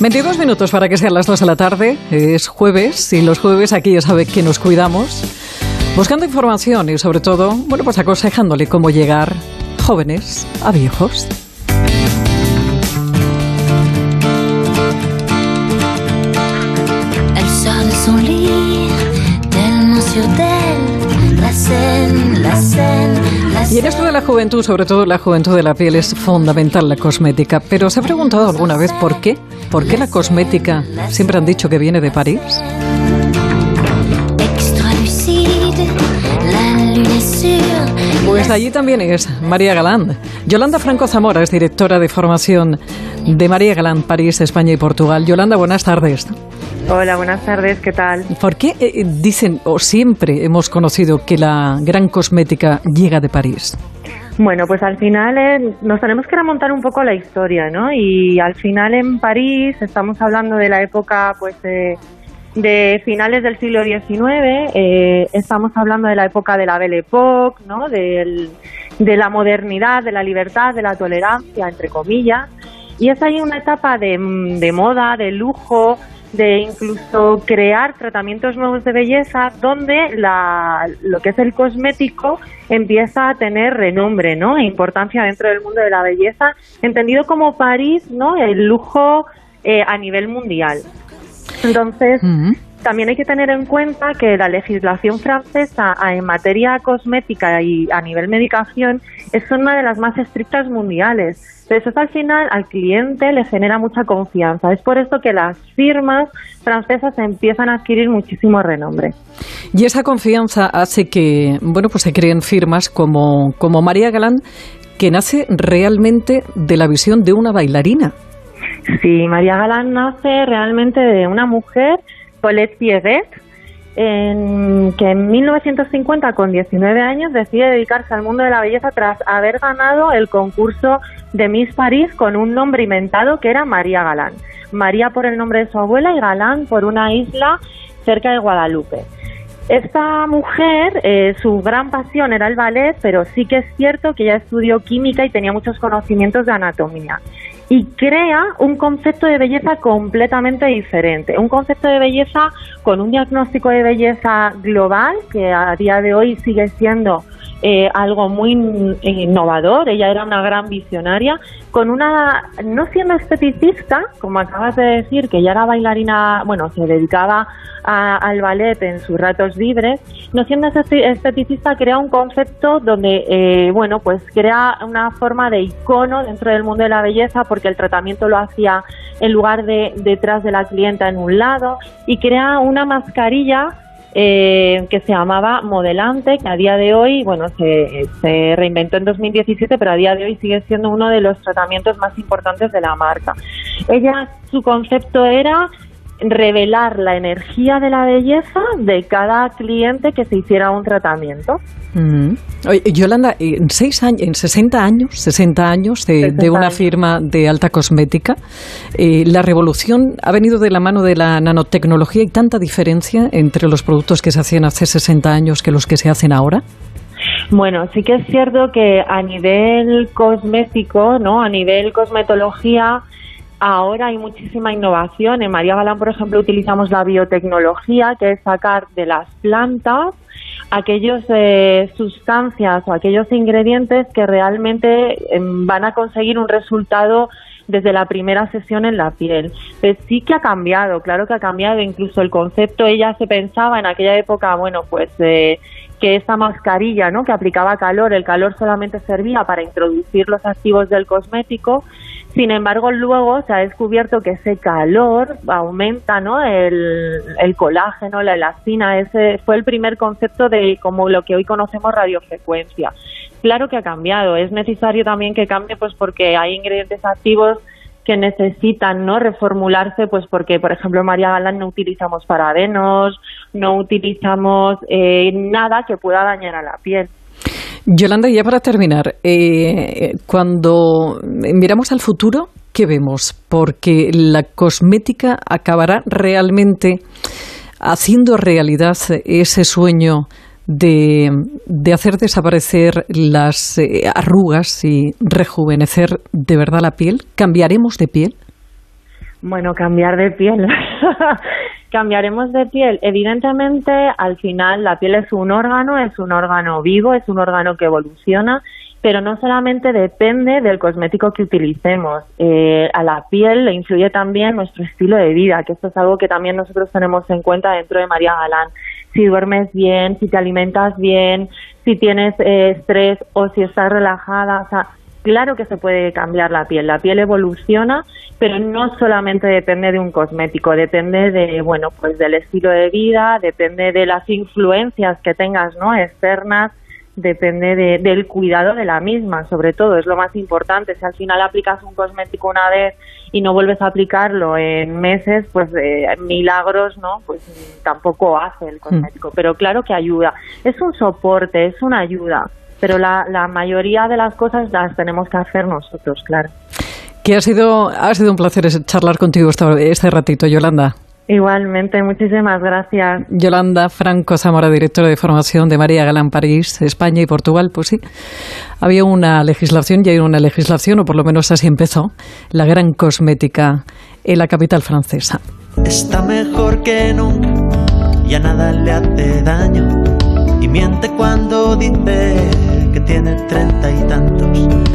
22 minutos para que sean las 2 de la tarde. Es jueves y los jueves aquí ya sabe que nos cuidamos. Buscando información y sobre todo, bueno, pues aconsejándole cómo llegar jóvenes a viejos. Sûre d'elle. La scène, la scène, la Y en esto de la juventud, sobre todo la juventud de la piel, es fundamental la cosmética. Pero ¿se ha preguntado alguna vez por qué? ¿Por qué la cosmética siempre han dicho que viene de París? Pues allí también es María Galán. Yolanda Franco Zamora es directora de formación de María Galán, París, España y Portugal. Yolanda, buenas tardes. Hola, buenas tardes, ¿qué tal? ¿Por qué eh, dicen o siempre hemos conocido que la gran cosmética llega de París? Bueno, pues al final eh, nos tenemos que remontar un poco la historia, ¿no? Y al final en París estamos hablando de la época, pues, de, de finales del siglo XIX, eh, estamos hablando de la época de la Belle Époque, ¿no? Del- de la modernidad, de la libertad, de la tolerancia, entre comillas. Y es ahí una etapa de, de moda, de lujo, de incluso crear tratamientos nuevos de belleza donde la, lo que es el cosmético empieza a tener renombre ¿no? e importancia dentro del mundo de la belleza, entendido como París, ¿no? el lujo eh, a nivel mundial. Entonces. También hay que tener en cuenta que la legislación francesa en materia cosmética y a nivel medicación es una de las más estrictas mundiales. Entonces, eso al final al cliente le genera mucha confianza. Es por esto que las firmas francesas empiezan a adquirir muchísimo renombre. Y esa confianza hace que, bueno, pues se creen firmas como, como María Galán, que nace realmente de la visión de una bailarina. Sí, María Galán nace realmente de una mujer, Paulette Pierret, en, que en 1950, con 19 años, decide dedicarse al mundo de la belleza tras haber ganado el concurso de Miss París con un nombre inventado que era María Galán. María por el nombre de su abuela y Galán por una isla cerca de Guadalupe. Esta mujer, eh, su gran pasión era el ballet, pero sí que es cierto que ella estudió química y tenía muchos conocimientos de anatomía. Y crea un concepto de belleza completamente diferente. Un concepto de belleza con un diagnóstico de belleza global, que a día de hoy sigue siendo eh, algo muy mm, innovador. Ella era una gran visionaria, con una, no siendo esteticista, como acabas de decir, que ella era bailarina, bueno, se dedicaba al ballet en sus ratos libres, no siendo esteti- esteticista, crea un concepto donde, eh, bueno, pues crea una forma de icono dentro del mundo de la belleza, porque el tratamiento lo hacía en lugar de detrás de la clienta en un lado, y crea una mascarilla eh, que se llamaba Modelante, que a día de hoy, bueno, se, se reinventó en 2017, pero a día de hoy sigue siendo uno de los tratamientos más importantes de la marca. Ella, su concepto era revelar la energía de la belleza de cada cliente que se hiciera un tratamiento. Mm. Oye, Yolanda, en seis años, en 60 años, 60 años de, 60 de una años. firma de alta cosmética, eh, la revolución ha venido de la mano de la nanotecnología y tanta diferencia entre los productos que se hacían hace 60 años que los que se hacen ahora. Bueno, sí que es cierto que a nivel cosmético, ¿no? A nivel cosmetología, ahora hay muchísima innovación. En María Galán, por ejemplo, utilizamos la biotecnología, que es sacar de las plantas aquellas sustancias o aquellos ingredientes que realmente em, van a conseguir un resultado desde la primera sesión en la piel. Pues sí que ha cambiado, claro que ha cambiado, incluso el concepto, ella se pensaba en aquella época, bueno, pues eh, que esa mascarilla, ¿no? Que aplicaba calor, el calor solamente servía para introducir los activos del cosmético. Sin embargo, luego se ha descubierto que ese calor aumenta, ¿no? El, el colágeno, la elastina. Ese fue el primer concepto de como lo que hoy conocemos radiofrecuencia. Claro que ha cambiado. Es necesario también que cambie, pues porque hay ingredientes activos que necesitan no reformularse pues porque por ejemplo María Galán no utilizamos parabenos no utilizamos eh, nada que pueda dañar a la piel Yolanda, ya para terminar, eh, cuando miramos al futuro, ¿qué vemos? Porque la cosmética acabará realmente haciendo realidad ese sueño de, de hacer desaparecer las eh, arrugas y rejuvenecer de verdad la piel. ¿Cambiaremos de piel? Bueno, cambiar de piel. Cambiaremos de piel. Evidentemente, al final, la piel es un órgano, es un órgano vivo, es un órgano que evoluciona, pero no solamente depende del cosmético que utilicemos. Eh, a la piel le influye también nuestro estilo de vida, que esto es algo que también nosotros tenemos en cuenta dentro de María Galán. Si duermes bien, si te alimentas bien, si tienes eh, estrés o si estás relajada, o sea, claro que se puede cambiar la piel. La piel evoluciona, pero no solamente depende de un cosmético, depende de, bueno, pues del estilo de vida, depende de las influencias que tengas, ¿no? Externas, depende del cuidado de la misma, sobre todo, es lo más importante. Si al final aplicas un cosmético una vez y no vuelves a aplicarlo en meses, pues eh, milagros, ¿no? Pues tampoco hace el cosmético. Pero claro que ayuda. Es un soporte, es una ayuda pero la, la mayoría de las cosas las tenemos que hacer nosotros, claro. Que ha sido, ha sido un placer charlar contigo este, este ratito, Yolanda. Igualmente, muchísimas gracias. Yolanda Franco Zamora, directora de formación de María Galán París, España y Portugal, pues sí. Había una legislación, y hay una legislación, o por lo menos así empezó, la gran cosmética en la capital francesa. Está mejor que nunca, ya nada le hace daño, y miente cuando dice tiene treinta y tantos.